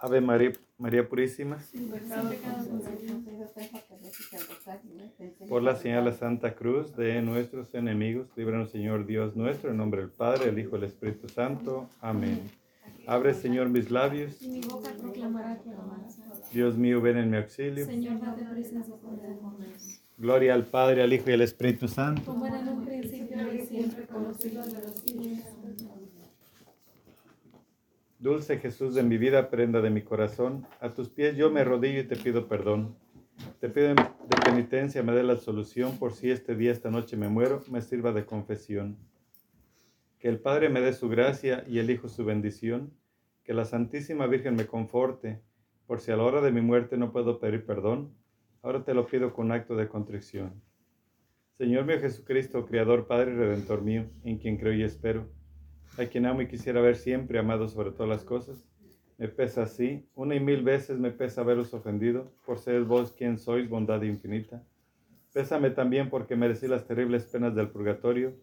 Ave María, María Purísima, por la señal de la Santa Cruz de nuestros enemigos, líbranos Señor Dios nuestro, en nombre del Padre, el Hijo y el Espíritu Santo. Amén. Abre Señor mis labios. Dios mío, ven en mi auxilio. Gloria al Padre, al Hijo y al Espíritu Santo. Dulce Jesús de mi vida, prenda de mi corazón, a tus pies yo me arrodillo y te pido perdón. Te pido de penitencia me dé la solución por si este día, esta noche me muero, me sirva de confesión. Que el Padre me dé su gracia y el Hijo su bendición. Que la Santísima Virgen me conforte, por si a la hora de mi muerte no puedo pedir perdón. Ahora te lo pido con acto de contrición. Señor mío Jesucristo, Creador, Padre y Redentor mío, en quien creo y espero a quien amo y quisiera ver siempre, amado sobre todas las cosas. Me pesa así, una y mil veces me pesa haberos ofendido, por ser vos quien sois, bondad infinita. Pésame también porque merecí las terribles penas del purgatorio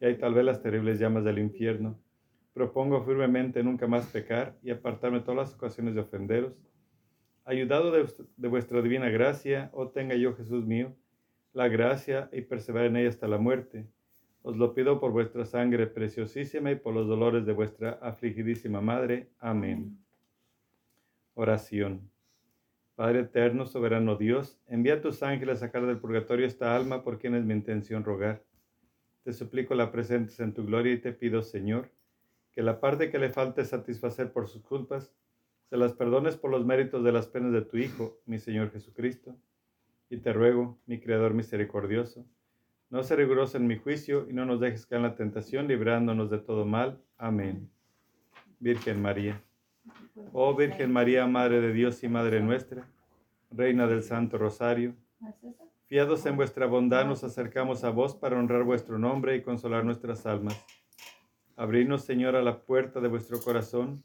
y hay tal vez las terribles llamas del infierno. Propongo firmemente nunca más pecar y apartarme todas las ocasiones de ofenderos. Ayudado de, de vuestra divina gracia, oh tenga yo, Jesús mío, la gracia y perseverar en ella hasta la muerte os lo pido por vuestra sangre preciosísima y por los dolores de vuestra afligidísima Madre. Amén. Oración. Padre eterno, soberano Dios, envía a tus ángeles a sacar del purgatorio esta alma por quien es mi intención rogar. Te suplico la presentes en tu gloria y te pido, Señor, que la parte que le falte satisfacer por sus culpas, se las perdones por los méritos de las penas de tu Hijo, mi Señor Jesucristo. Y te ruego, mi Creador misericordioso, no se riguroso en mi juicio y no nos dejes caer en la tentación, librándonos de todo mal. Amén. Virgen María. Oh Virgen María, Madre de Dios y Madre nuestra, Reina del Santo Rosario, fiados en vuestra bondad nos acercamos a vos para honrar vuestro nombre y consolar nuestras almas. Abrirnos, Señor, a la puerta de vuestro corazón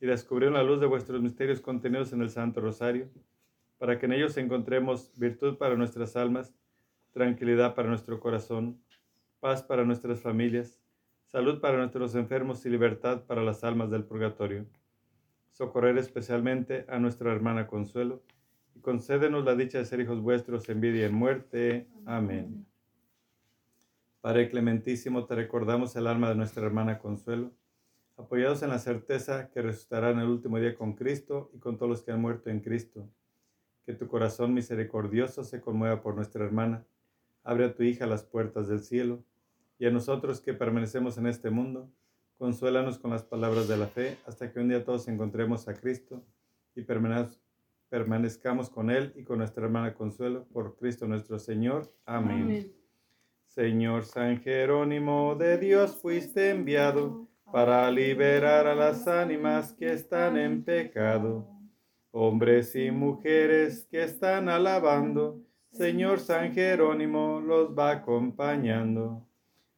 y descubrir la luz de vuestros misterios contenidos en el Santo Rosario, para que en ellos encontremos virtud para nuestras almas tranquilidad para nuestro corazón, paz para nuestras familias, salud para nuestros enfermos y libertad para las almas del purgatorio. Socorrer especialmente a nuestra hermana Consuelo y concédenos la dicha de ser hijos vuestros en vida y en muerte. Amén. Padre clementísimo, te recordamos el alma de nuestra hermana Consuelo, apoyados en la certeza que resucitará en el último día con Cristo y con todos los que han muerto en Cristo. Que tu corazón misericordioso se conmueva por nuestra hermana Abre a tu hija las puertas del cielo, y a nosotros que permanecemos en este mundo, consuélanos con las palabras de la fe, hasta que un día todos encontremos a Cristo y permanezcamos con Él y con nuestra hermana Consuelo, por Cristo nuestro Señor. Amén. Amén. Señor San Jerónimo, de Dios fuiste enviado para liberar a las ánimas que están en pecado, hombres y mujeres que están alabando Señor San Jerónimo los va acompañando.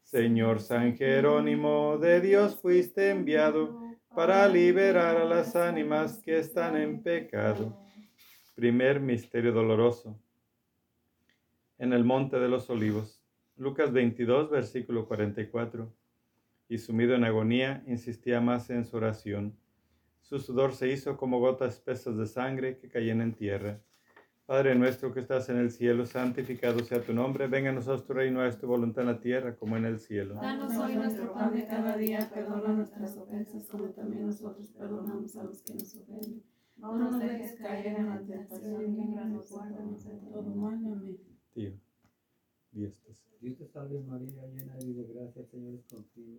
Señor San Jerónimo, de Dios fuiste enviado para liberar a las ánimas que están en pecado. Primer misterio doloroso. En el monte de los olivos. Lucas 22, versículo 44. Y sumido en agonía, insistía más en su oración. Su sudor se hizo como gotas espesas de sangre que caían en tierra. Padre nuestro que estás en el cielo, santificado sea tu nombre, venga a nosotros tu reino, es tu voluntad en la tierra como en el cielo. Danos hoy nuestro pan de cada día, perdona nuestras ofensas como también nosotros perdonamos a los que nos ofenden. No nos dejes caer en la tentación y líbranos de todo mal. Amén. Tío, Dios te salve. Dios te salve María, llena eres de gracia, el Señor es contigo.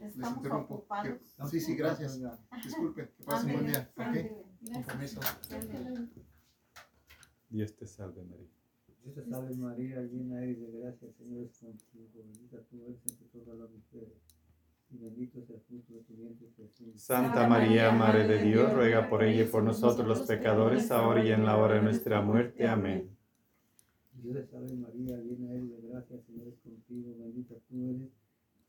Les interrumpo. Sí, sí, gracias. Disculpe, que pasen buen día. ¿Ok? Con permiso. Dios te salve, María. Dios te salve, María, llena eres de gracia, el Señor es contigo. Bendita tú eres entre todas las mujeres. y bendito es el fruto de tu vientre Jesús. Santa María, Madre de Dios, ruega por ella y por nosotros los pecadores, ahora y en la hora de nuestra muerte. Amén. Dios te salve María, llena eres de gracia, el Señor es contigo, bendita tú eres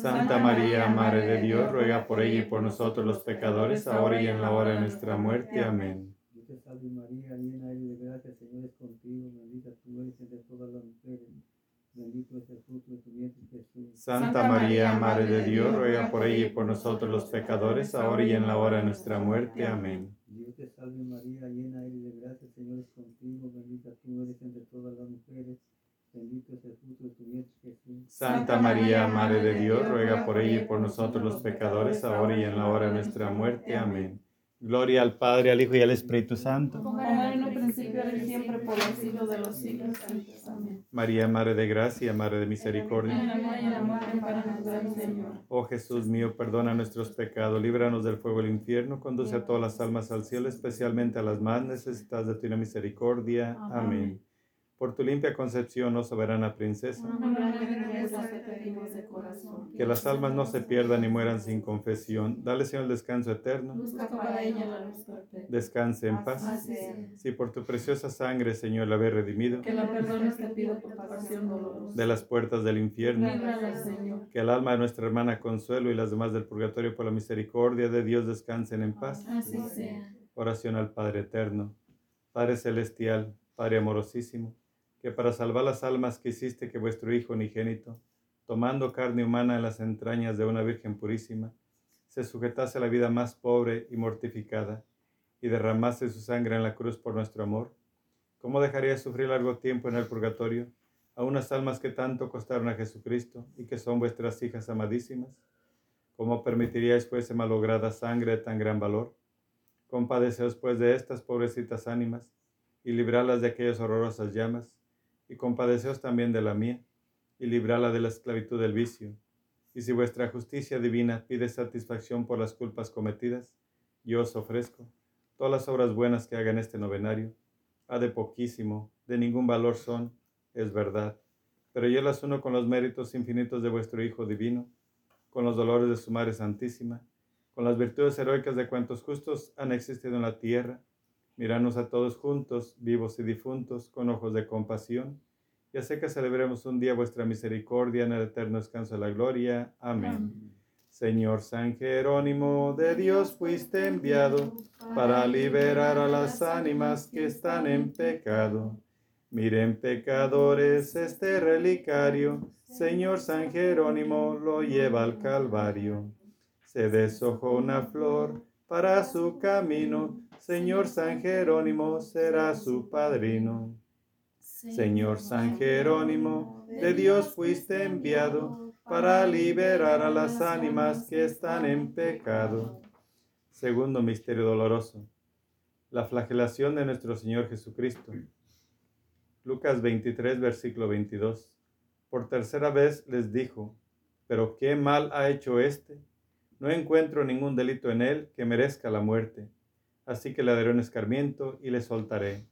Santa María, Madre de Dios, ruega por ella y por nosotros los pecadores, ahora y en la hora de nuestra muerte. Amén. Dios te salve María, llena eres de gracia, Señor es contigo, bendita tú eres entre todas las mujeres. Bendito es el fruto de tu vientre Jesús. Santa María, Madre de Dios, ruega por ella y por nosotros los pecadores, ahora y en la hora de nuestra muerte. Amén. Dios te salve María, llena eres de gracia, el Señor es contigo, bendita tú eres entre todas las mujeres. Bendito es el fruto de tu vientre Jesús. Santa María, Madre de Dios, ruega por ella y por nosotros los pecadores, ahora y en la hora de nuestra muerte. Amén. Gloria al Padre, al Hijo y al Espíritu Santo. Como era en un principio, ahora y siempre, por los siglos de los siglos. Santos. Amén. María, Madre de Gracia, Madre de Misericordia. Oh Jesús mío, perdona nuestros pecados, líbranos del fuego del infierno, conduce a todas las almas al cielo, especialmente a las más necesitadas de tu misericordia. Amén. Por tu limpia concepción, oh soberana princesa, que las almas no se pierdan ni mueran sin confesión. Dale, Señor, el descanso eterno. Descanse en paz. Si por tu preciosa sangre, Señor, la habéis redimido Que la perdones te pido por pasión dolorosa. de las puertas del infierno, que el alma de nuestra hermana Consuelo y las demás del purgatorio por la misericordia de Dios descansen en paz. Oración al Padre Eterno. Padre Celestial, Padre amorosísimo, que para salvar las almas que hiciste que vuestro Hijo unigénito, tomando carne humana en las entrañas de una Virgen purísima, se sujetase a la vida más pobre y mortificada, y derramase su sangre en la cruz por nuestro amor, ¿cómo dejarías sufrir largo tiempo en el purgatorio a unas almas que tanto costaron a Jesucristo y que son vuestras hijas amadísimas? ¿Cómo permitiríais fuese malograda sangre de tan gran valor? Compadeceos pues de estas pobrecitas ánimas y librarlas de aquellas horrorosas llamas, y compadeceos también de la mía, y librarla de la esclavitud del vicio. Y si vuestra justicia divina pide satisfacción por las culpas cometidas, yo os ofrezco todas las obras buenas que haga en este novenario. Ha de poquísimo, de ningún valor son, es verdad, pero yo las uno con los méritos infinitos de vuestro Hijo divino, con los dolores de su Madre Santísima, con las virtudes heroicas de cuantos justos han existido en la tierra, Miranos a todos juntos, vivos y difuntos, con ojos de compasión, y hace que celebremos un día vuestra misericordia en el eterno descanso de la gloria. Amén. Señor San Jerónimo, de Dios fuiste enviado para liberar a las ánimas que están en pecado. Miren pecadores este relicario, Señor San Jerónimo lo lleva al Calvario. Se deshojó una flor para su camino, Señor San Jerónimo será su padrino. Señor San Jerónimo, de Dios fuiste enviado para liberar a las ánimas que están en pecado. Segundo misterio doloroso. La flagelación de nuestro Señor Jesucristo. Lucas 23, versículo 22. Por tercera vez les dijo, pero qué mal ha hecho éste. No encuentro ningún delito en él que merezca la muerte. Así que le daré un escarmiento y le soltaré.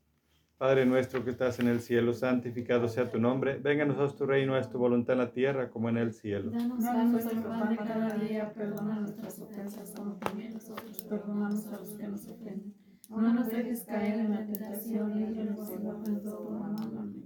Padre nuestro que estás en el cielo, santificado sea tu nombre. Venga a nosotros tu reino, es tu voluntad en la tierra como en el cielo. Danos nuestro pan de cada día, perdona nuestras ofensas como también nosotros perdonamos a los que nos ofenden. No nos dejes caer en la tentación y líbranos de todo mal. Amén.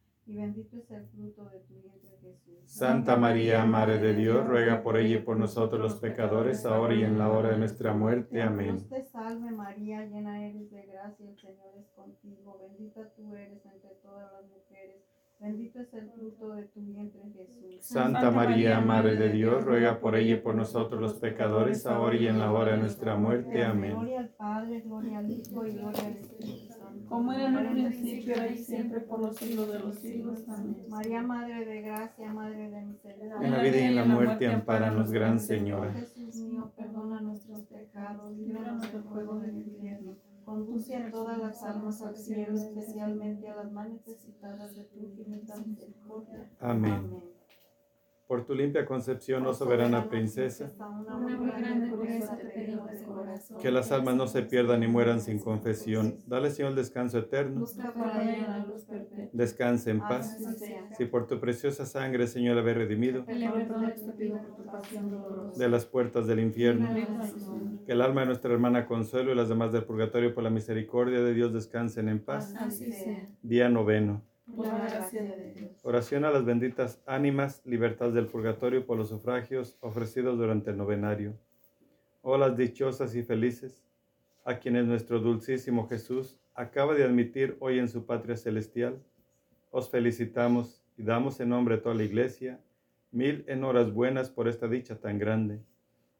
y bendito es el fruto de tu vientre Jesús. Santa María, Madre de Dios, ruega por ella y por nosotros los pecadores, ahora y en la hora de nuestra muerte. Amén. Dios te salve María, llena eres de gracia, el Señor es contigo, bendita tú eres entre todas las mujeres, bendito es el fruto de tu vientre Jesús. Santa María, Madre de Dios, ruega por ella y por nosotros los pecadores, ahora y en la hora de nuestra muerte. Amén. Gloria al Padre, gloria al Hijo y gloria al Espíritu Santo. Como era en el principio, ahora y siempre, por los siglos de los siglos. Amén. María, Madre de gracia, Madre de misericordia. En la vida y en la muerte, ampáranos, Gran Señora. Jesús mío, perdona nuestros pecados, líbranos del fuego del infierno. Conduce a todas las almas al cielo, especialmente a las más necesitadas de tu infinita misericordia. Amén. Por tu limpia concepción, oh soberana princesa, que las almas no se pierdan ni mueran sin confesión. Dale, Señor, el descanso eterno. Descanse en paz. Así sea. Si por tu preciosa sangre, Señor, la habéis redimido de las puertas del infierno. Que el alma de nuestra hermana Consuelo y las demás del purgatorio por la misericordia de Dios descansen en paz. Día noveno. Por la gracia de Dios. Oración a las benditas ánimas, libertad del purgatorio por los sufragios ofrecidos durante el novenario. Oh las dichosas y felices, a quienes nuestro dulcísimo Jesús acaba de admitir hoy en su patria celestial, os felicitamos y damos en nombre de toda la iglesia mil en horas buenas por esta dicha tan grande.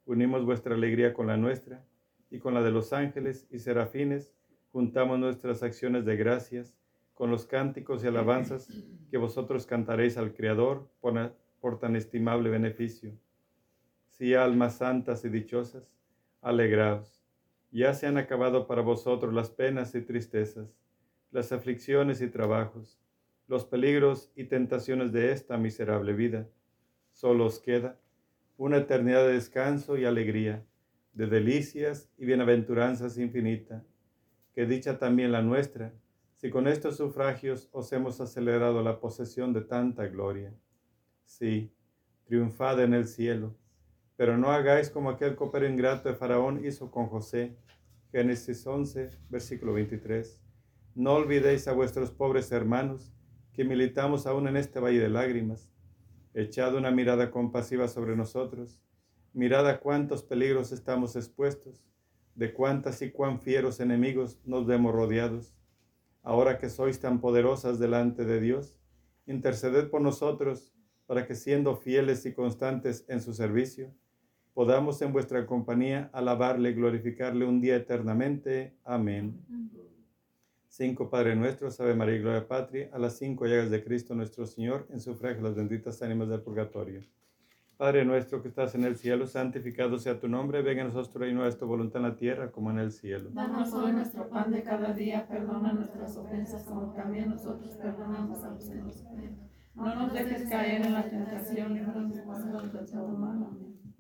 Unimos vuestra alegría con la nuestra y con la de los ángeles y serafines, juntamos nuestras acciones de gracias con los cánticos y alabanzas que vosotros cantaréis al Creador por, por tan estimable beneficio. Sí, almas santas y dichosas, alegraos. Ya se han acabado para vosotros las penas y tristezas, las aflicciones y trabajos, los peligros y tentaciones de esta miserable vida. Solo os queda una eternidad de descanso y alegría, de delicias y bienaventuranzas infinita. Que dicha también la nuestra, si con estos sufragios os hemos acelerado la posesión de tanta gloria. Sí, triunfad en el cielo, pero no hagáis como aquel copero ingrato de Faraón hizo con José. Génesis 11, versículo 23. No olvidéis a vuestros pobres hermanos, que militamos aún en este valle de lágrimas. Echad una mirada compasiva sobre nosotros. Mirad a cuántos peligros estamos expuestos, de cuántas y cuán fieros enemigos nos vemos rodeados ahora que sois tan poderosas delante de Dios, interceded por nosotros para que siendo fieles y constantes en su servicio, podamos en vuestra compañía alabarle, glorificarle un día eternamente. Amén. Cinco Padre nuestro, Ave María y Gloria Patria, a las cinco llagas de Cristo nuestro Señor, en sufragio las benditas ánimas del purgatorio. Padre nuestro que estás en el cielo, santificado sea tu nombre, venga a nosotros tu reino, tu voluntad en la tierra como en el cielo. Danos hoy nuestro pan de cada día, perdona nuestras ofensas como también nosotros perdonamos a los que nos ofenden. No nos dejes caer en la tentación, líbranos de todo mal. Amén.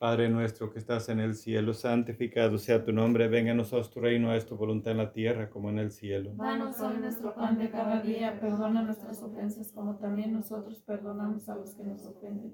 Padre nuestro que estás en el cielo, santificado sea tu nombre, venga a nosotros tu reino, es tu voluntad en la tierra como en el cielo. Danos hoy nuestro pan de cada día, perdona nuestras ofensas como también nosotros perdonamos a los que nos ofenden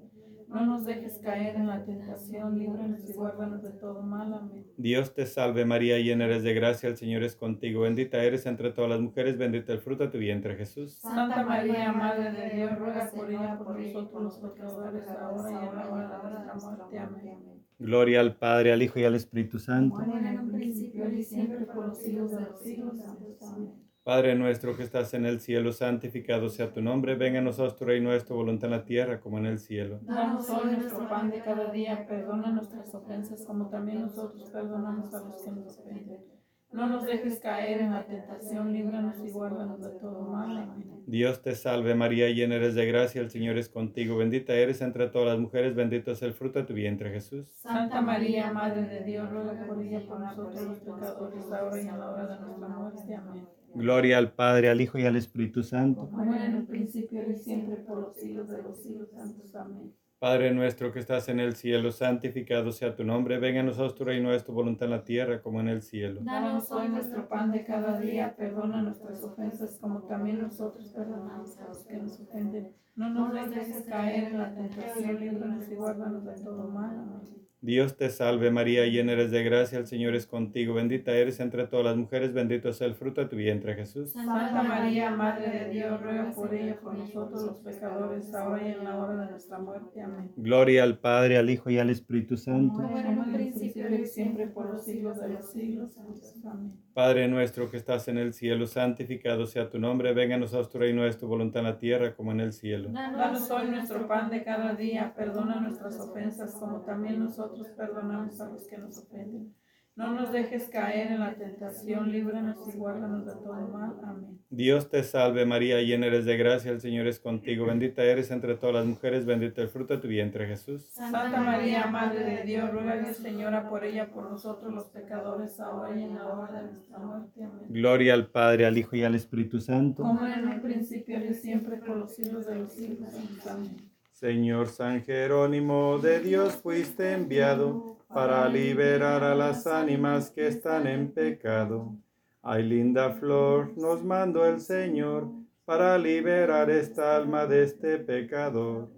no nos dejes caer en la tentación, líbranos y guárdanos de todo mal. Amén. Dios te salve María, llena eres de gracia, el Señor es contigo, bendita eres entre todas las mujeres, bendito el fruto de tu vientre Jesús. Santa María, Madre de Dios, ruega por ella, por nosotros los pecadores, ahora y en la hora de nuestra muerte. Amén. Gloria al Padre, al Hijo y al Espíritu Santo. Como en un principio y siempre por los siglos de los siglos. Amén. Padre nuestro que estás en el cielo, santificado sea tu nombre, venga a nosotros tu reino, es tu voluntad en la tierra como en el cielo. Danos hoy nuestro pan de cada día, perdona nuestras ofensas como también nosotros perdonamos a los que nos ofenden. No nos dejes caer en la tentación, líbranos y guárdanos de todo mal. Amén. Dios te salve María, llena eres de gracia, el Señor es contigo, bendita eres entre todas las mujeres, bendito es el fruto de tu vientre Jesús. Santa María, Madre de Dios, ruega por ella por nosotros los pecadores, ahora y en la hora de nuestra muerte. Amén. Gloria al Padre, al Hijo y al Espíritu Santo. Como en el principio y siempre por los siglos de los siglos. Santos. Amén. Padre nuestro que estás en el cielo, santificado sea tu nombre, venga a nosotros tu reino, es tu voluntad en la tierra como en el cielo. Danos hoy nuestro pan de cada día, perdona nuestras ofensas como también nosotros perdonamos a los que nos ofenden. No nos dejes caer en la tentación, líbranos y guárdanos de todo mal. Amén. Dios te salve María, llena eres de gracia, el Señor es contigo, bendita eres entre todas las mujeres, bendito es el fruto de tu vientre Jesús. Santa María, Madre de Dios, ruega por ella, por nosotros los pecadores, ahora y en la hora de nuestra muerte. Amén. Gloria al Padre, al Hijo y al Espíritu Santo. Como en principio y siempre por los siglos de los siglos. Amén. Padre nuestro que estás en el cielo, santificado sea tu nombre, venga a nosotros tu reino, es tu voluntad en la tierra como en el cielo. Danos hoy nuestro pan de cada día, perdona nuestras ofensas como también nosotros perdonamos a los que nos ofenden no nos dejes caer en la tentación, líbranos y guárdanos de todo mal. Amén. Dios te salve María, llena eres de gracia, el Señor es contigo, bendita eres entre todas las mujeres, bendito el fruto de tu vientre Jesús. Santa María, Madre de Dios, ruega Señora por ella, por nosotros los pecadores, ahora y en la hora de nuestra muerte. Amén. Gloria al Padre, al Hijo y al Espíritu Santo. Como en el principio y siempre, por los siglos de los siglos. Amén. Señor San Jerónimo, de Dios fuiste enviado para liberar a las ánimas que están en pecado. Ay, linda flor, nos mandó el Señor para liberar esta alma de este pecador.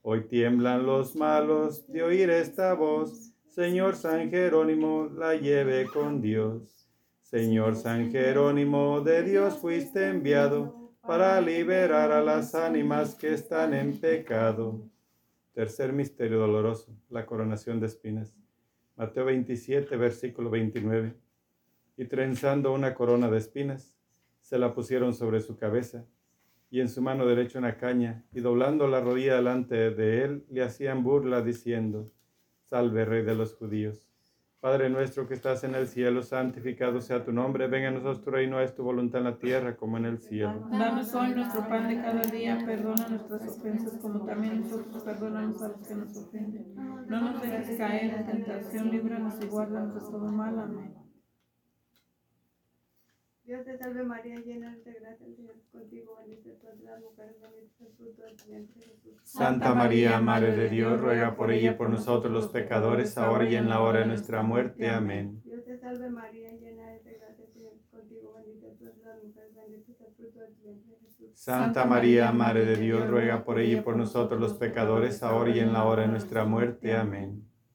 Hoy tiemblan los malos de oír esta voz. Señor San Jerónimo, la lleve con Dios. Señor San Jerónimo, de Dios fuiste enviado para liberar a las ánimas que están en pecado. Tercer misterio doloroso, la coronación de espinas. Mateo 27, versículo 29. Y trenzando una corona de espinas, se la pusieron sobre su cabeza, y en su mano derecha una caña, y doblando la rodilla delante de él, le hacían burla diciendo, Salve, Rey de los judíos. Padre nuestro que estás en el cielo, santificado sea tu nombre, venga a nosotros tu reino, es tu voluntad en la tierra como en el cielo. Danos hoy nuestro pan de cada día, perdona nuestras ofensas como también nosotros perdonamos a los que nos ofenden. No nos dejes caer en tentación, líbranos y guárdanos de todo mal. Amén. Dios te salve María, llena de gracia, el Señor es contigo, bendita tú entre las mujeres, bendito el fruto de tu vientre Jesús. Santa María, Madre de Dios, ruega por ella y por nosotros los pecadores, ahora y en la hora de nuestra muerte. Amén. Dios te salve María, llena de gracia, el Señor es contigo, bendita tú entre las mujeres, bendito es el fruto de tu vientre Jesús. Santa María, Madre de Dios, ruega por ella y por nosotros los pecadores, ahora y en la hora de nuestra muerte. Amén.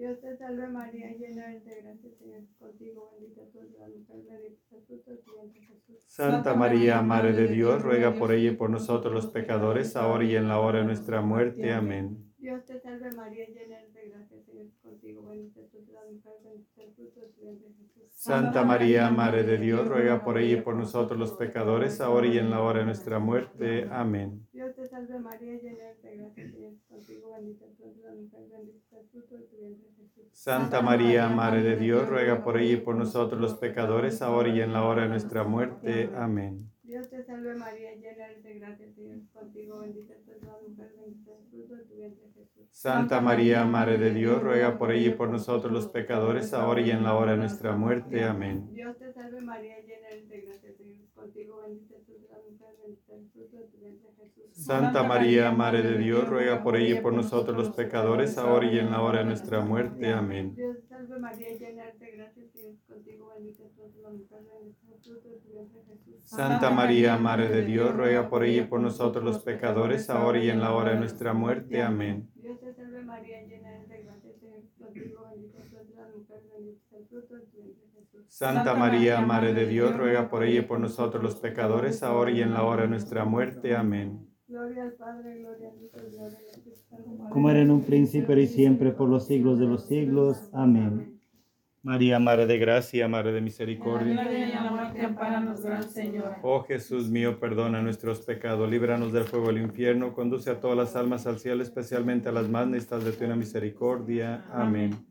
Dios te salve María, llena eres de gracia, Señor contigo, bendita tú eres la mujer, bendito es el fruto de tu vientre Jesús. Santa María, Madre de Dios, ruega por ella y por nosotros los pecadores, ahora y en la hora de nuestra muerte. Amén. Dios te salve María, llena eres de gracia, Señor contigo, bendita tú eres la mujer, bendito es el fruto de tu vientre Jesús. Santa María, Madre de Dios, ruega por ella y por nosotros los pecadores, ahora y en la hora de nuestra muerte. Amén. Dios te salve María, llena eres de gracia, contigo, bendita tú eres la mujer, bendito es el fruto de tu vientre Jesús. Santa María, Madre de Dios, ruega por ella y por nosotros los pecadores, ahora y en la hora de nuestra muerte. Amén. Dios te salve María, llena eres de gracia, Señor es contigo, bendita tú eres la mujer, bendito el fruto de tu vientre Jesús. Santa María, Madre de Dios, ruega por ella y por nosotros los pecadores, ahora y en la hora de nuestra muerte. Amén. Dios te salve María, llena eres de gracia, Señor contigo, bendita la mujer, el fruto de tu vientre Jesús. Santa María, Madre de Dios, ruega por ella y por nosotros los pecadores, ahora y en la hora de nuestra muerte. Amén. Dios te salve María, llena eres de gracia, el Señor es contigo, bendita tú eres la mujer, bendito es el fruto de tu vientre Jesús. Santa María, Madre de Dios, ruega por ella y por nosotros los pecadores, ahora y en la hora de nuestra muerte. Amén. Dios te salve María, llena eres de gracia, contigo, bendita tú eres la mujer, bendito es el fruto de tu vientre Jesús. Santa María, Madre de Dios, ruega por ella y por nosotros los pecadores, ahora y en la hora de nuestra muerte. Amén. Gloria al Padre, gloria al Hijo, gloria al Espíritu Santo. Como era en un principio y siempre por los siglos de los siglos. Amén. María, Madre de Gracia, Madre de Misericordia. Oh Jesús mío, perdona nuestros pecados, líbranos del fuego del infierno, conduce a todas las almas al cielo, especialmente a las más necesitadas de tu misericordia. Amén.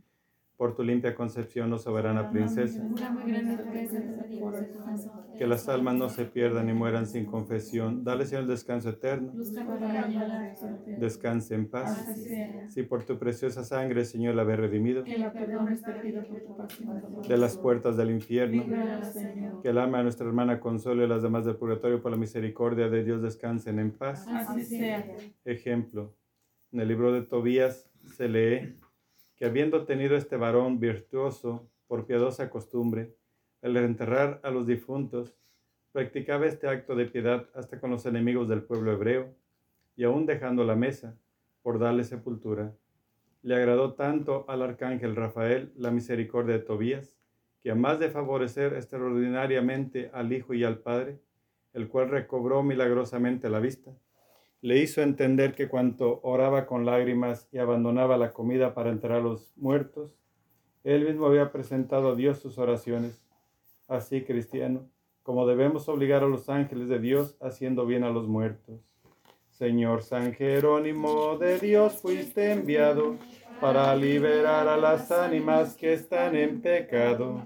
Por tu limpia concepción, oh soberana princesa, que las almas no se pierdan ni mueran sin confesión. Dale, Señor, el descanso eterno. Descanse en paz. Si por tu preciosa sangre, Señor, la ve redimido de las puertas del infierno. Que el alma de nuestra hermana Consuelo y las demás del purgatorio por la misericordia de Dios descansen en paz. Así sea. Ejemplo. En el libro de Tobías se lee que habiendo tenido este varón virtuoso por piadosa costumbre, el enterrar a los difuntos, practicaba este acto de piedad hasta con los enemigos del pueblo hebreo, y aún dejando la mesa por darle sepultura. Le agradó tanto al arcángel Rafael la misericordia de Tobías, que a más de favorecer extraordinariamente al Hijo y al Padre, el cual recobró milagrosamente la vista, le hizo entender que cuanto oraba con lágrimas y abandonaba la comida para enterrar a los muertos, él mismo había presentado a Dios sus oraciones. Así, cristiano, como debemos obligar a los ángeles de Dios haciendo bien a los muertos. Señor San Jerónimo de Dios fuiste enviado para liberar a las ánimas que están en pecado.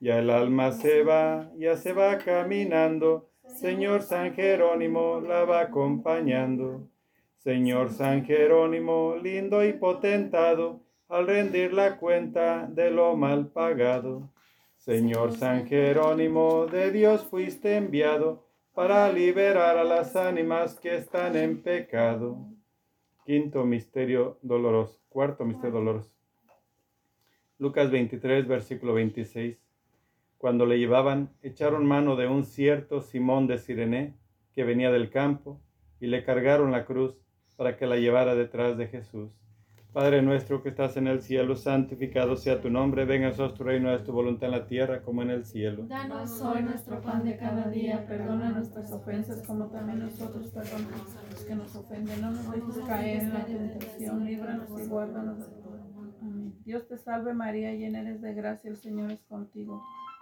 Ya el alma se va, ya se va caminando. Señor San Jerónimo la va acompañando. Señor San Jerónimo, lindo y potentado, al rendir la cuenta de lo mal pagado. Señor San Jerónimo, de Dios fuiste enviado para liberar a las ánimas que están en pecado. Quinto misterio doloroso. Cuarto misterio doloroso. Lucas 23, versículo 26. Cuando le llevaban, echaron mano de un cierto Simón de Sirene, que venía del campo, y le cargaron la cruz para que la llevara detrás de Jesús. Padre nuestro que estás en el cielo, santificado sea tu nombre, venga a tu reino, es tu voluntad en la tierra como en el cielo. Danos Hoy nuestro pan de cada día, perdona nuestras ofensas como también nosotros perdonamos a los que nos ofenden. No nos dejes caer en la tentación, líbranos y guárdanos de todo. Dios te salve María, llena eres de gracia, el Señor es contigo.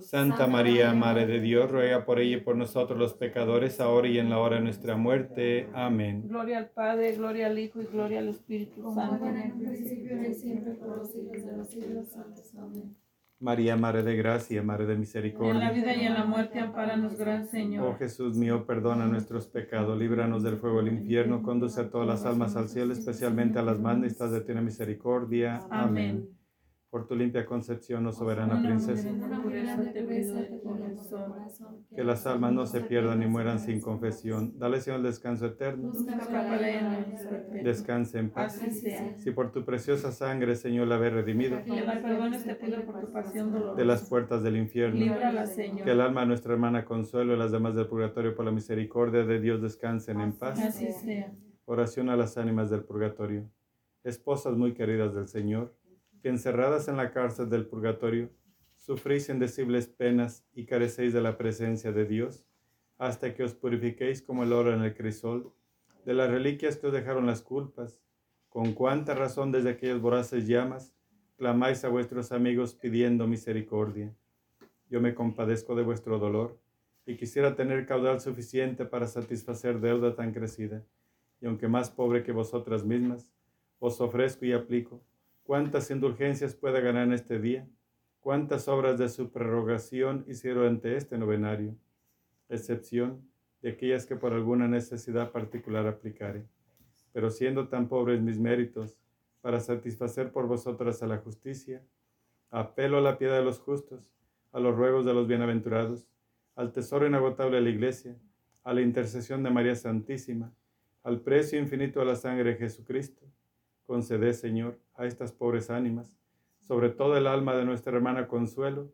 Santa María, Madre de Dios, ruega por ella y por nosotros los pecadores, ahora y en la hora de nuestra muerte. Amén. Gloria al Padre, gloria al Hijo y gloria al Espíritu Santo. María, Madre de Gracia, Madre de Misericordia. En la vida y en la muerte, amparanos, gran Señor. Oh Jesús mío, perdona nuestros pecados, líbranos del fuego del infierno, conduce a todas las almas al cielo, especialmente a las más necesitadas de tu misericordia. Amén. Por tu limpia concepción, oh soberana princesa, que las almas no se pierdan ni mueran sin confesión. Dale, Señor, el descanso eterno. Descanse en paz. Si por tu preciosa sangre, Señor, la habéis redimido de las puertas del infierno, que el alma de nuestra hermana Consuelo y las demás del purgatorio por la misericordia de Dios descansen en paz. Oración a las ánimas del purgatorio. Esposas muy queridas del Señor que encerradas en la cárcel del purgatorio, sufrís indecibles penas y carecéis de la presencia de Dios, hasta que os purifiquéis como el oro en el crisol, de las reliquias que os dejaron las culpas, con cuánta razón desde aquellas voraces llamas clamáis a vuestros amigos pidiendo misericordia. Yo me compadezco de vuestro dolor y quisiera tener caudal suficiente para satisfacer deuda tan crecida, y aunque más pobre que vosotras mismas, os ofrezco y aplico cuántas indulgencias pueda ganar en este día, cuántas obras de su prerrogación hicieron ante este novenario, excepción de aquellas que por alguna necesidad particular aplicare. Pero siendo tan pobres mis méritos, para satisfacer por vosotras a la justicia, apelo a la piedad de los justos, a los ruegos de los bienaventurados, al tesoro inagotable de la Iglesia, a la intercesión de María Santísima, al precio infinito de la sangre de Jesucristo, Concede, Señor, a estas pobres ánimas, sobre todo el alma de nuestra hermana Consuelo,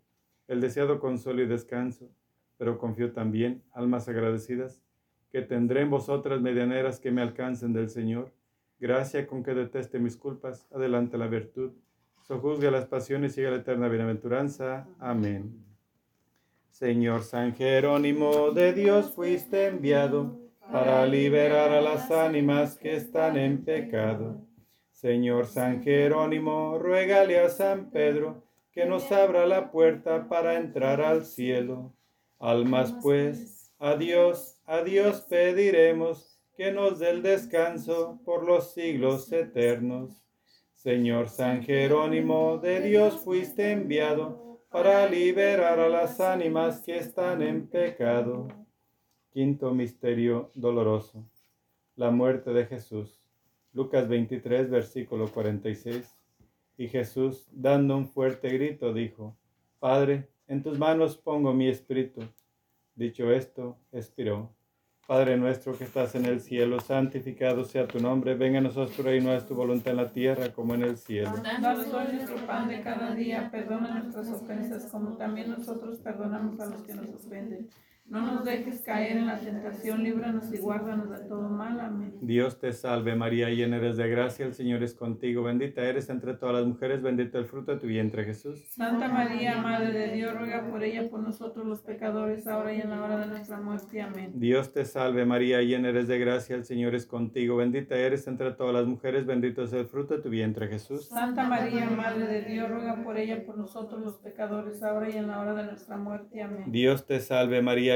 el deseado consuelo y descanso, pero confío también, almas agradecidas, que tendré en vosotras medianeras que me alcancen del Señor, gracia con que deteste mis culpas, adelante la virtud, sojuzgue las pasiones y a la eterna bienaventuranza. Amén. Señor San Jerónimo de Dios fuiste enviado para liberar a las ánimas que están en pecado Señor San Jerónimo, ruégale a San Pedro que nos abra la puerta para entrar al cielo. Almas pues, a Dios, a Dios pediremos que nos dé el descanso por los siglos eternos. Señor San Jerónimo, de Dios fuiste enviado para liberar a las ánimas que están en pecado. Quinto misterio doloroso. La muerte de Jesús. Lucas 23, versículo 46. Y Jesús, dando un fuerte grito, dijo, Padre, en tus manos pongo mi espíritu. Dicho esto, expiró. Padre nuestro que estás en el cielo, santificado sea tu nombre, venga a nosotros tu reino, es tu voluntad en la tierra como en el cielo. Danos hoy nuestro pan de cada día, perdona nuestras ofensas como también nosotros perdonamos a los que nos ofenden No nos dejes caer en la tentación, líbranos y guárdanos de todo mal. Amén. Dios te salve María, llena eres de gracia, el Señor es contigo, bendita eres entre todas las mujeres, bendito el fruto de tu vientre Jesús. Santa María, Madre de Dios, ruega por ella, por nosotros los pecadores, ahora y en la hora de nuestra muerte. Amén. Dios te salve María, llena eres de gracia, el Señor es contigo, bendita eres entre todas las mujeres, bendito es el fruto de tu vientre Jesús. Santa María, Madre de Dios, ruega por ella, por nosotros los pecadores, ahora y en la hora de nuestra muerte. Amén. Dios te salve María,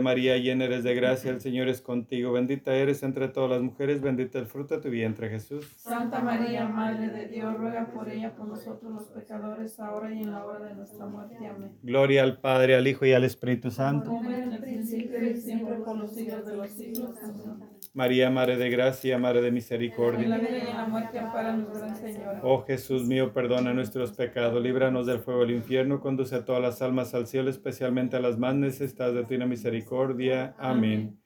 María, llena eres de gracia, el Señor es contigo, bendita eres entre todas las mujeres, bendito el fruto de tu vientre Jesús. Santa María, Madre de Dios, ruega por ella, por nosotros los pecadores, ahora y en la hora de nuestra muerte. Amén. Gloria al Padre, al Hijo y al Espíritu Santo. Como en el principio y siempre por los siglos de los siglos. Amén. María, Madre de Gracia, Madre de En la Misericordia. vida y en la muerte, amparanos, Gran Señora. Oh Jesús mío, perdona nuestros pecados, líbranos del fuego del infierno, conduce a todas las almas al cielo, especialmente a las más necesitadas de tu misericordia. Amén.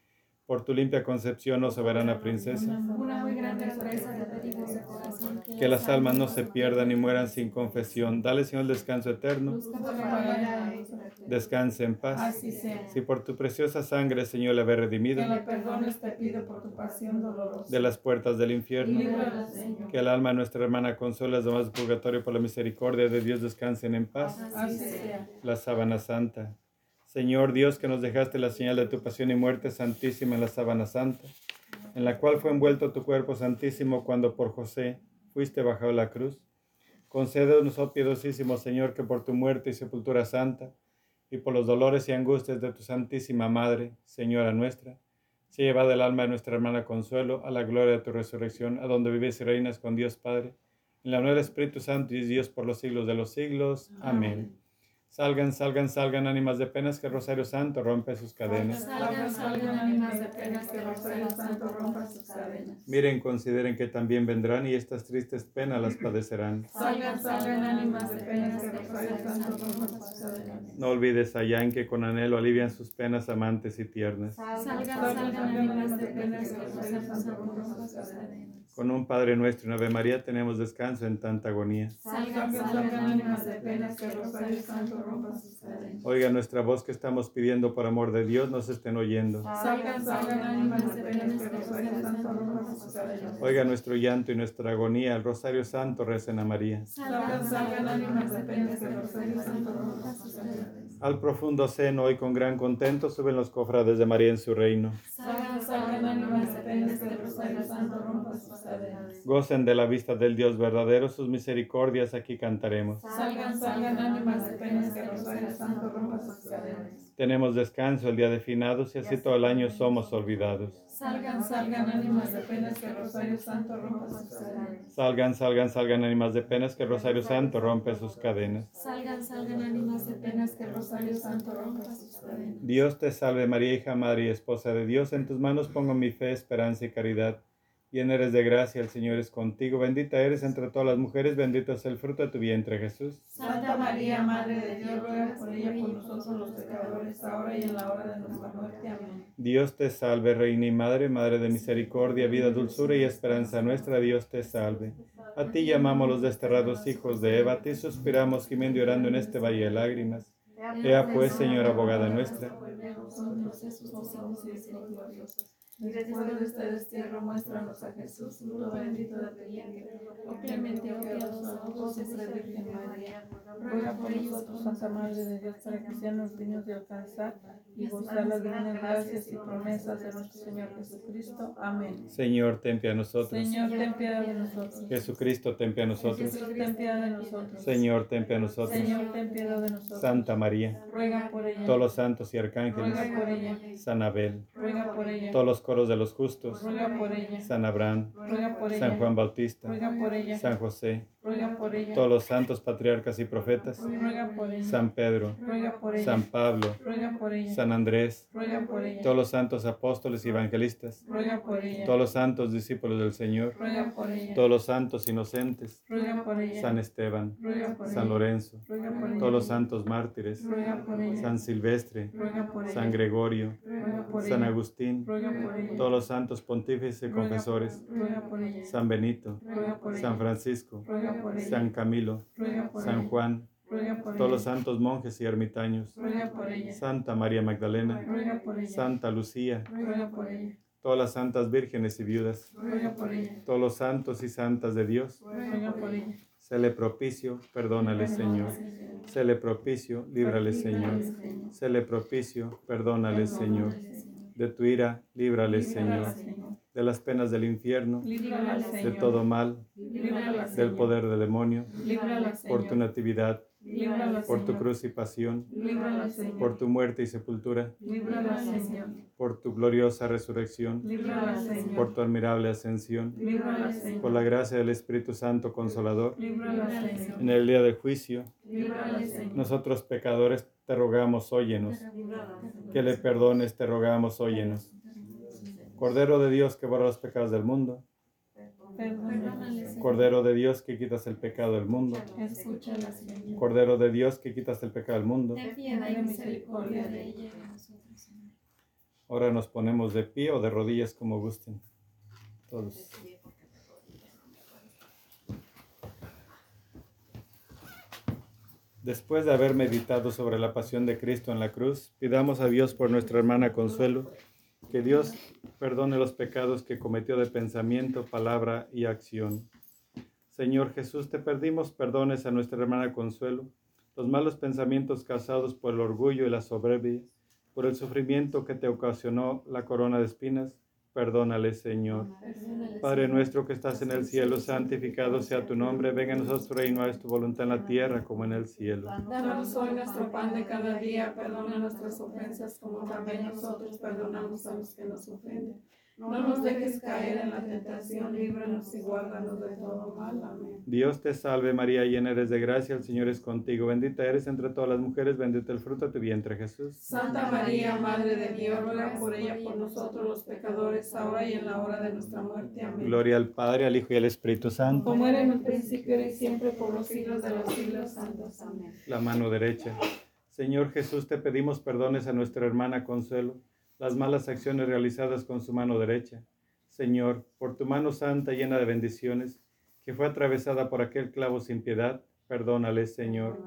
Por tu limpia concepción, oh soberana princesa, que las almas no se pierdan ni mueran sin confesión. Dale, Señor, el descanso eterno. Descanse en paz. Si por tu preciosa sangre, Señor, le habéis redimido Que le perdones, te pido por tu pasión dolorosa. de las puertas del infierno, que el alma de nuestra hermana consuela las demás purgatorio por la misericordia de Dios descansen en paz. Así sea. la sábana santa. Señor Dios, que nos dejaste la señal de tu pasión y muerte santísima en la sábana santa, en la cual fue envuelto tu cuerpo santísimo cuando por José fuiste bajado la cruz. Concédenos, oh piedosísimo Señor, que por tu muerte y sepultura santa, y por los dolores y angustias de tu Santísima Madre, Señora nuestra, se llevado el alma de nuestra hermana Consuelo a la gloria de tu resurrección, a donde vives y reinas con Dios Padre, en la unidad del Espíritu Santo y Dios por los siglos de los siglos. Amén. Salgan, salgan, salgan ánimas de penas que Rosario Santo rompe sus cadenas. Salgan, salgan ánimas de penas que Rosario Santo rompa sus cadenas. Miren, consideren que también vendrán y estas tristes penas las padecerán. Salgan, salgan ánimas de penas que Rosario Santo rompa sus cadenas. No olvides a Yan que con anhelo alivian sus penas amantes y tiernas. Salgan, salgan ánimas de penas que Rosario Santo rompa sus cadenas. Con un Padre Nuestro y una Ave María tenemos descanso en tanta agonía. Salgan, Salgan, salgan salgan ánimas de ánimas penas que Rosario Santo rompa sus cadenas. Oiga nuestra voz que estamos pidiendo por amor de Dios, nos estén oyendo. Salgan, salgan ánimas de penas que Rosario Santo rompa sus cadenas. Oiga nuestro llanto y nuestra agonía, el Rosario Santo recen a María. Salgan, salgan ánimas de penas que Rosario Santo rompa sus cadenas. Al profundo seno y con gran contento suben los cofrades de María en su reino. Salgan, salgan ánimas de penas que Rosario Santo rompa sus cadenas. Gocen de la vista del Dios verdadero, sus misericordias aquí cantaremos. Salgan, salgan ánimas de penas que Rosario Santo rompa sus cadenas. Tenemos descanso el día de finados y así todo el año somos olvidados. Salgan, salgan ánimas de penas que Rosario Santo rompa sus cadenas. Salgan, salgan, salgan ánimas de penas que Rosario Santo rompe sus cadenas. Salgan, salgan ánimas de penas que Rosario Santo rompa sus cadenas. Dios te salve María, hija, madre y esposa de Dios. En tus manos pongo mi fe, esperanza y caridad. Llena eres de gracia, el Señor es contigo. Bendita eres entre todas las mujeres, bendito es el fruto de tu vientre, Jesús. Santa María, Madre de Dios, ruega por ella por nosotros los pecadores, ahora y en la hora de nuestra muerte. Amén. Dios te salve, Reina y Madre, Madre de misericordia, vida, dulzura y esperanza nuestra. Dios te salve. A ti llamamos los desterrados hijos de Eva, a ti suspiramos gimiendo y orando en este valle de lágrimas. Ea pues, Señora abogada nuestra. Y después de este destierro, muéstranos a Jesús, fruto bendito de tu vientre. Oh clemente, oh piadosa, oh siempre Virgen María, ruega por nosotros, Santa Madre de Dios, para que seamos dignos de alcanzar y gozar las grandes gracias y promesas de nuestro Señor Jesucristo. Amén. Señor, ten piedad de nosotros. Señor, ten piedad de nosotros. Jesucristo, ten piedad de nosotros. Jesús, ten piedad de nosotros. Señor, ten piedad de nosotros. Señor, ten piedad de nosotros. Santa María, Ruega por ella. todos los santos y arcángeles, Ruega por ella. San Abel, Ruega por ella. todos los coros de los justos, Ruega por ella. San Abraham, Ruega por ella. San Juan Bautista, Ruega por ella. San José, Ruega por ella. todos los santos patriarcas y profetas, Ruega por ella. San Pedro, Ruega por ella. San Pablo, Ruega por ella. San Andrés, Ruega por ella. todos los santos apóstoles y evangelistas, Ruega por ella. todos los santos discípulos del Señor, Ruega por ella. todos los santos inocentes, Ruega por ella. San Esteban, Ruega por San. Lorenzo, Ruega por ella. todos los santos mártires, Ruega por ella. San Silvestre, Ruega por ella. San Gregorio, Ruega por San. Agustín, Ruega por ella. todos los santos pontífices y confesores, Ruega por ella. San Benito, Ruega por ella. San Francisco, Ruega por. San Camilo, Ruega por San. Juan, Ruega por todos los santos monjes y ermitaños, Ruega por ella. Santa María Magdalena, Ruega por ella. Santa Lucía, Ruega por ella. todas las santas vírgenes y viudas, Ruega por ella. todos los santos y santas de Dios, Ruega por ella. se le propicio, perdónale Señor, se le propicio, líbrale Señor, se le propicio, perdónale Señor, de tu ira, líbrale Señor, de las penas del infierno, de todo mal, del poder del demonio, por tu natividad, por tu cruz y pasión, por tu muerte y sepultura, por tu gloriosa resurrección, por tu admirable ascensión, por la gracia del Espíritu Santo Consolador, en el día del juicio, nosotros pecadores te rogamos, óyenos, que le perdones, te rogamos, óyenos. Cordero de Dios que borra los pecados del mundo, Perdónale, Cordero de Dios que quitas el pecado del mundo. Cordero de Dios que quitas el pecado del mundo. Ahora nos ponemos de pie o de rodillas como gusten. Todos. Después de haber meditado sobre la pasión de Cristo en la cruz, pidamos a Dios por nuestra hermana Consuelo, que Dios perdone los pecados que cometió de pensamiento, palabra y acción. Señor Jesús, te pedimos perdones a nuestra hermana Consuelo, los malos pensamientos causados por el orgullo y la soberbia, por el sufrimiento que te ocasionó la corona de espinas, perdónale, Señor. Padre nuestro que estás en el cielo, santificado sea tu nombre, venga a nosotros tu reino, haz tu voluntad en la tierra como en el cielo. Danos hoy nuestro pan de cada día, perdona nuestras ofensas como también nosotros perdonamos a los que nos ofenden. No nos dejes caer en la tentación, líbranos y guárdanos de todo mal. Amén. Dios te salve María, llena eres de gracia, el Señor es contigo, bendita eres entre todas las mujeres, bendito el fruto de tu vientre Jesús. Santa María, Madre de Dios, ruega por ella, por nosotros los pecadores, ahora y en la hora de nuestra muerte. Amén. Gloria al Padre, al Hijo y al Espíritu Santo. Como era en el principio, ahora y siempre, por los siglos de los siglos santos. Amén. La mano derecha. Señor Jesús, te pedimos perdones a nuestra hermana Consuelo, las malas acciones realizadas con su mano derecha. Señor, por tu mano santa llena de bendiciones, que fue atravesada por aquel clavo sin piedad, perdónale, Señor.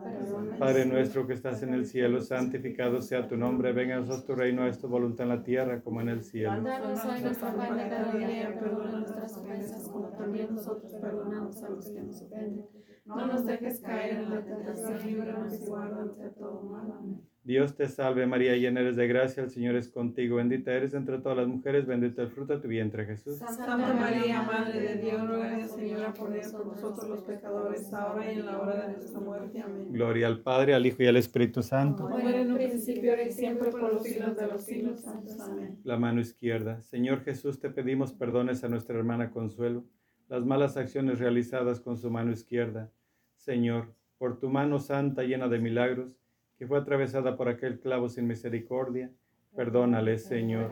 Padre nuestro que estás en el cielo, santificado sea tu nombre, venga a nosotros tu reino, haz tu voluntad en la tierra como en el cielo. Danos hoy nuestro pan de cada día, perdona nuestras ofensas como también nosotros perdonamos a los que nos ofenden. No nos dejes caer en la tentación, líbranos y guárdanos de todo mal. Amén. Dios te salve María, llena eres de gracia, el Señor es contigo, bendita eres entre todas las mujeres, bendito el fruto de tu vientre Jesús. Santa María, Madre de Dios, ruega Señora por nosotros los pecadores, ahora y en la hora de nuestra muerte. Amén. Gloria al Padre, al Hijo y al Espíritu Santo. Como era en un principio, ahora y siempre, por los siglos de los siglos santos. Amén. La mano izquierda. Señor Jesús, te pedimos perdones a nuestra hermana Consuelo, las malas acciones realizadas con su mano izquierda. Señor, por tu mano santa llena de milagros, que fue atravesada por aquel clavo sin misericordia, perdónales, Señor.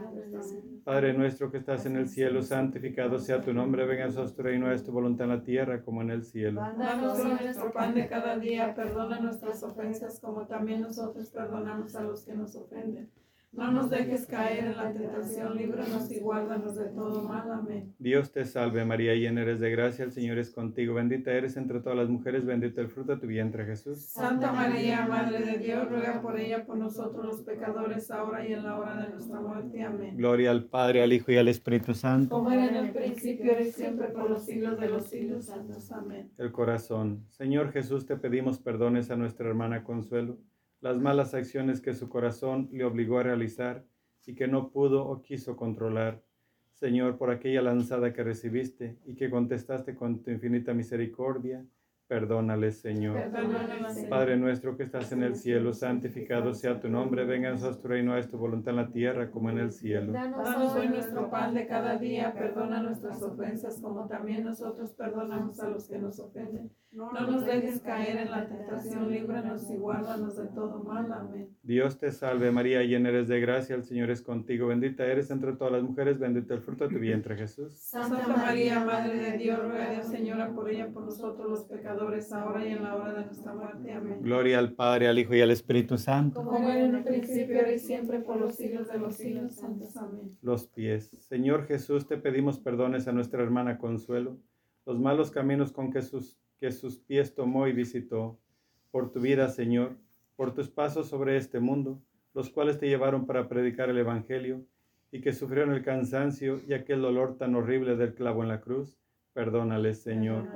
Padre nuestro que estás en el cielo, santificado sea tu nombre, venga a tu reino, es tu voluntad en la tierra como en el cielo. Danos hoy nuestro pan de cada día, perdona nuestras ofensas como también nosotros perdonamos a los que nos ofenden. No nos dejes caer en la tentación, líbranos y guárdanos de todo mal. Amén. Dios te salve María, llena eres de gracia, el Señor es contigo, bendita eres entre todas las mujeres, bendito el fruto de tu vientre Jesús. Santa María, Madre de Dios, ruega por ella, por nosotros los pecadores, ahora y en la hora de nuestra muerte. Amén. Gloria al Padre, al Hijo y al Espíritu Santo. Como era en el principio, y siempre, por los siglos de los siglos. Santos. Amén. El corazón. Señor Jesús, te pedimos perdones a nuestra hermana Consuelo las malas acciones que su corazón le obligó a realizar y que no pudo o quiso controlar. Señor, por aquella lanzada que recibiste y que contestaste con tu infinita misericordia, perdónales, Señor. Padre nuestro que estás en el cielo, santificado sea tu nombre, venga a nosotros tu reino, es tu voluntad en la tierra como en el cielo. Danos hoy nuestro pan de cada día, perdona nuestras ofensas como también nosotros perdonamos a los que nos ofenden. No nos dejes caer en la tentación, líbranos y guárdanos de todo mal. Amén. Dios te salve María, llena eres de gracia, el Señor es contigo, bendita eres entre todas las mujeres, bendito el fruto de tu vientre Jesús. Santa María, Madre de Dios, ruega Dios Señora por ella, por nosotros los pecadores, ahora y en la hora de nuestra muerte. Amén. Gloria al Padre, al Hijo y al Espíritu Santo. Como era en el principio, ahora y siempre, por los siglos de los siglos. Santos. Amén. Los pies. Señor Jesús, te pedimos perdones a nuestra hermana Consuelo, los malos caminos con que sus que sus pies tomó y visitó, por tu vida, Señor, por tus pasos sobre este mundo, los cuales te llevaron para predicar el Evangelio, y que sufrieron el cansancio y aquel dolor tan horrible del clavo en la cruz, perdónales, Señor.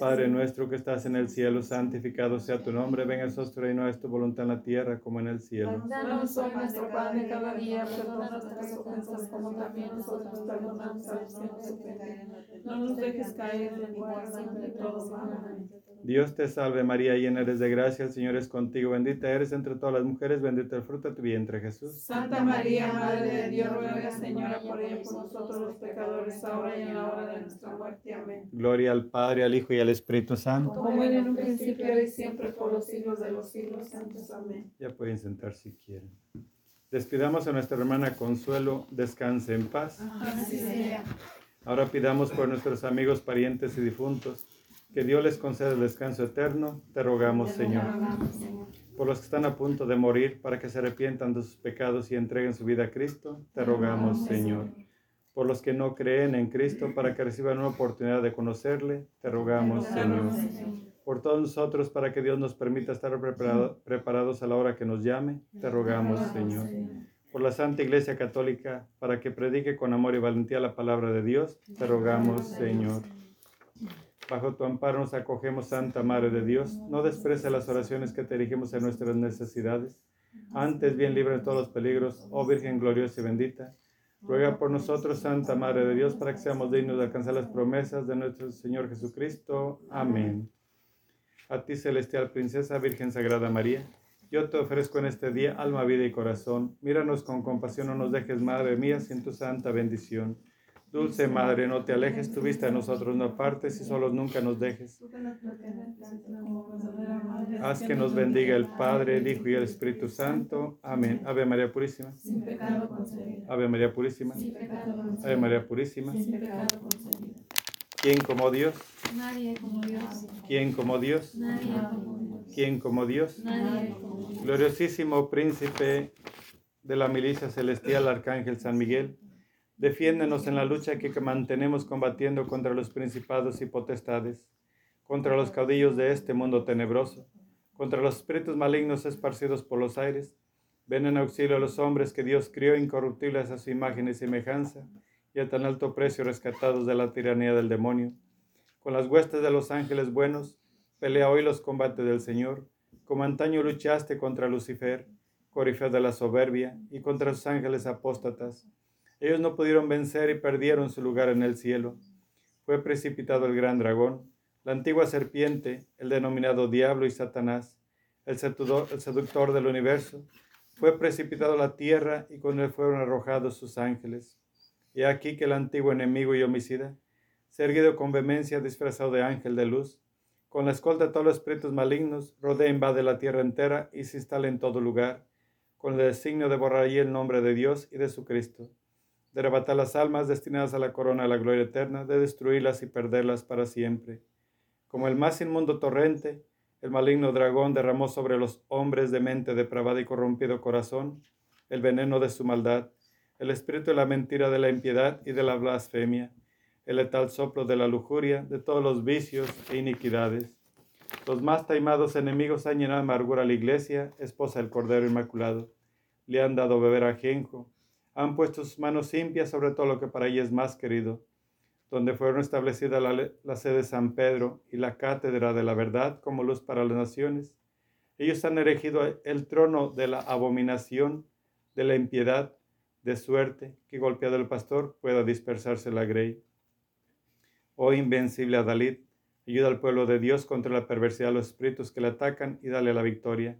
Padre nuestro que estás en el cielo, santificado sea tu nombre, venga a tu reino, tu voluntad en la tierra como en el cielo. Danos hoy nuestro pan de cada día, perdona nuestras ofensas como también nosotros perdonamos a los que nos ofenden. No nos dejes caer en el de todos mal. Dios te salve María, llena eres de gracia, el Señor es contigo, bendita eres entre todas las mujeres, bendito el fruto de tu vientre Jesús. Santa María, Madre de Dios, ruega Señora por ella, por nosotros los pecadores, ahora y en la hora de nuestra muerte. Amén. Gloria al Padre, al Hijo y al Espíritu Santo. Como era en un principio, y siempre, por los siglos de los siglos. Santos. Amén. Ya pueden sentar si quieren. Despidamos a nuestra hermana Consuelo, descanse en paz. Así sea. Ahora pidamos por nuestros amigos, parientes y difuntos que Dios les conceda el descanso eterno, te rogamos, Señor. Por los que están a punto de morir, para que se arrepientan de sus pecados y entreguen su vida a Cristo, te rogamos, Señor. Por los que no creen en Cristo, para que reciban una oportunidad de conocerle, te rogamos, Señor. Por todos nosotros, para que Dios nos permita estar preparados a la hora que nos llame, te rogamos, Señor. Por la Santa Iglesia Católica, para que predique con amor y valentía la palabra de Dios, te rogamos, Señor. Bajo tu amparo nos acogemos, Santa Madre de Dios. No desprece las oraciones que te dirigimos en nuestras necesidades. Antes bien libre de todos los peligros, oh Virgen gloriosa y bendita. Ruega por nosotros, Santa Madre de Dios, para que seamos dignos de alcanzar las promesas de nuestro Señor Jesucristo. Amén. A ti, celestial princesa, Virgen Sagrada María, yo te ofrezco en este día alma, vida y corazón. Míranos con compasión, no nos dejes, Madre mía, sin tu santa bendición. Dulce Madre, no te alejes tu vista de nosotros, no apartes y solos nunca nos dejes. Haz que nos bendiga el Padre, el Hijo y el Espíritu Santo. Amén. Ave María Purísima. Ave María Purísima. Ave María Purísima. ¿Quién como Dios? Nadie como Dios. ¿Quién como Dios? Nadie como Dios. ¿Quién como Dios? Nadie como Dios. Gloriosísimo príncipe de la milicia celestial, Arcángel San Miguel Defiéndenos en la lucha que mantenemos combatiendo contra los principados y potestades, contra los caudillos de este mundo tenebroso, contra los espíritus malignos esparcidos por los aires. Ven en auxilio a los hombres que Dios crió incorruptibles a su imagen y semejanza, y a tan alto precio rescatados de la tiranía del demonio. Con las huestes de los ángeles buenos, pelea hoy los combates del Señor, como antaño luchaste contra Lucifer, corifeo de la soberbia, y contra sus ángeles apóstatas ellos no pudieron vencer y perdieron su lugar en el cielo. Fue precipitado el gran dragón, la antigua serpiente, el denominado diablo y Satanás, el seductor, del universo. Fue precipitado a la tierra y con él fueron arrojados sus ángeles. Y aquí que el antiguo enemigo y homicida, erguido con vehemencia disfrazado de ángel de luz, con la escolta de todos los espíritus malignos, rodea e invade la tierra entera y se instala en todo lugar con el designio de borrar allí el nombre de Dios y de su Cristo, de arrebatar las almas destinadas a la corona de la gloria eterna, de destruirlas y perderlas para siempre. Como el más inmundo torrente, el maligno dragón derramó sobre los hombres de mente depravada y corrompido corazón el veneno de su maldad, el espíritu de la mentira, de la impiedad y de la blasfemia, el letal soplo de la lujuria, de todos los vicios e iniquidades. Los más taimados enemigos han llenado amargura a la iglesia, esposa del Cordero Inmaculado. Le han dado beber ajenjo, han puesto sus manos limpias sobre todo lo que para ella es más querido, donde fueron establecidas la, la sede de San Pedro y la cátedra de la verdad como luz para las naciones. Ellos han erigido el trono de la abominación, de la impiedad, de suerte que golpeado el pastor pueda dispersarse la grey. Oh invencible Adalid, ayuda al pueblo de Dios contra la perversidad de los espíritus que le atacan y dale la victoria.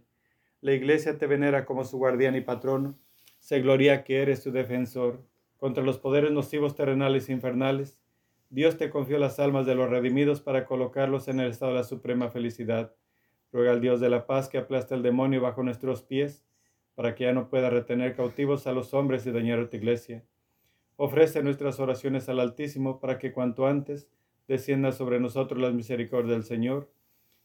La iglesia te venera como su guardián y patrono, se gloria que eres su defensor contra los poderes nocivos terrenales e infernales. Dios te confió las almas de los redimidos para colocarlos en el estado de la suprema felicidad. Ruega al Dios de la paz que aplasta el demonio bajo nuestros pies, para que ya no pueda retener cautivos a los hombres y dañar a tu iglesia. Ofrece nuestras oraciones al Altísimo para que cuanto antes descienda sobre nosotros la misericordia del Señor,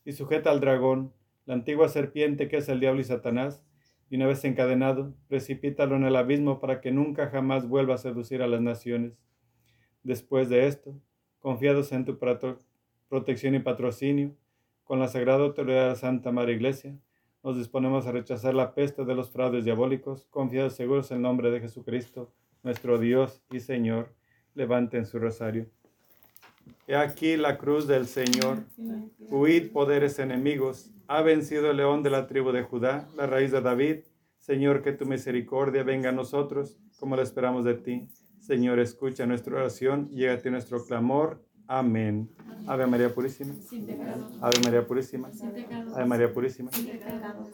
y sujeta al dragón, la antigua serpiente que es el diablo y Satanás, y una vez encadenado, precipítalo en el abismo para que nunca jamás vuelva a seducir a las naciones. Después de esto, confiados en tu protección y patrocinio, con la sagrada autoridad de Santa Madre Iglesia, nos disponemos a rechazar la peste de los fraudes diabólicos, confiados seguros en el nombre de Jesucristo, nuestro Dios y Señor. Levanten su rosario. He aquí la cruz del Señor. Huid poderes enemigos. Ha vencido el león de la tribu de Judá, la raíz de David. Señor, que tu misericordia venga a nosotros, como lo esperamos de ti. Señor, escucha nuestra oración, llega nuestro clamor. Amén. Ave María Purísima. Ave María Purísima. Ave María Purísima.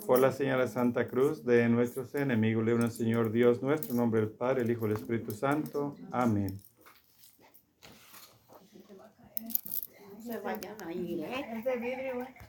Por la señal de Santa Cruz de nuestros enemigos, el Señor Dios nuestro, en nombre del Padre, el Hijo y el Espíritu Santo. Amén. Se vayan a ir, ¿eh?